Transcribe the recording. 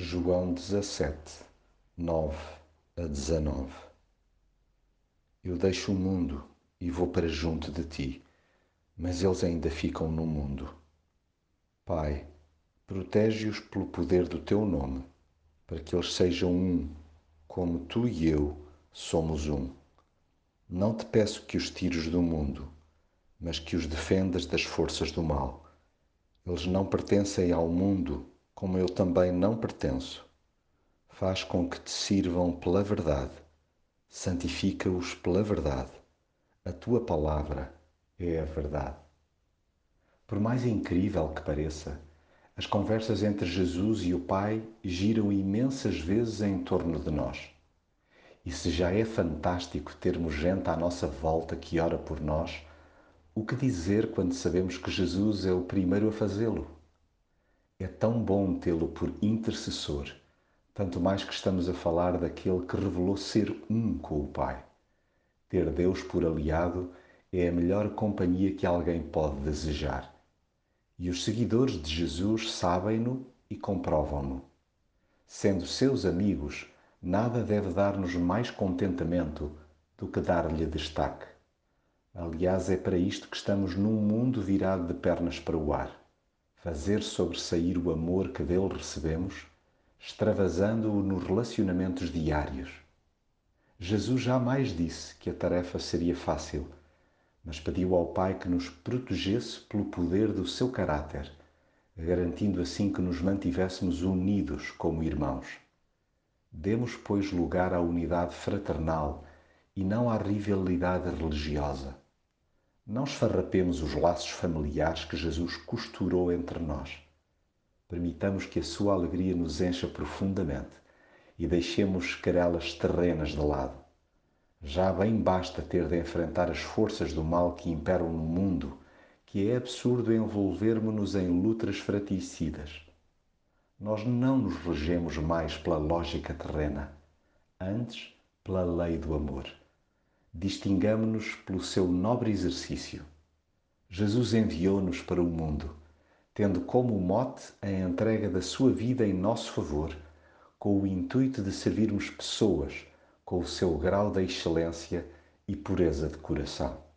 João 17, 9 a 19 Eu deixo o mundo e vou para junto de ti, mas eles ainda ficam no mundo. Pai, protege-os pelo poder do teu nome, para que eles sejam um, como tu e eu somos um. Não te peço que os tires do mundo, mas que os defendas das forças do mal. Eles não pertencem ao mundo como eu também não pertenço. Faz com que te sirvam pela verdade, santifica-os pela verdade. A tua palavra é a verdade. Por mais incrível que pareça, as conversas entre Jesus e o Pai giram imensas vezes em torno de nós. E se já é fantástico termos gente à nossa volta que ora por nós, o que dizer quando sabemos que Jesus é o primeiro a fazê-lo? É tão bom tê-lo por intercessor, tanto mais que estamos a falar daquele que revelou ser um com o Pai. Ter Deus por aliado é a melhor companhia que alguém pode desejar. E os seguidores de Jesus sabem-no e comprovam-no. Sendo seus amigos, nada deve dar-nos mais contentamento do que dar-lhe destaque. Aliás, é para isto que estamos num mundo virado de pernas para o ar fazer sobressair o amor que dele recebemos, extravasando-o nos relacionamentos diários. Jesus jamais disse que a tarefa seria fácil, mas pediu ao Pai que nos protegesse pelo poder do seu caráter, garantindo assim que nos mantivéssemos unidos como irmãos. Demos, pois, lugar à unidade fraternal e não à rivalidade religiosa. Não esfarrapemos os laços familiares que Jesus costurou entre nós. Permitamos que a sua alegria nos encha profundamente e deixemos querelas terrenas de lado. Já bem basta ter de enfrentar as forças do mal que imperam no mundo, que é absurdo envolvermos-nos em lutas fratricidas. Nós não nos regemos mais pela lógica terrena, antes pela lei do amor distingamo-nos pelo seu nobre exercício. Jesus enviou-nos para o mundo, tendo como mote a entrega da sua vida em nosso favor, com o intuito de servirmos pessoas com o seu grau de excelência e pureza de coração.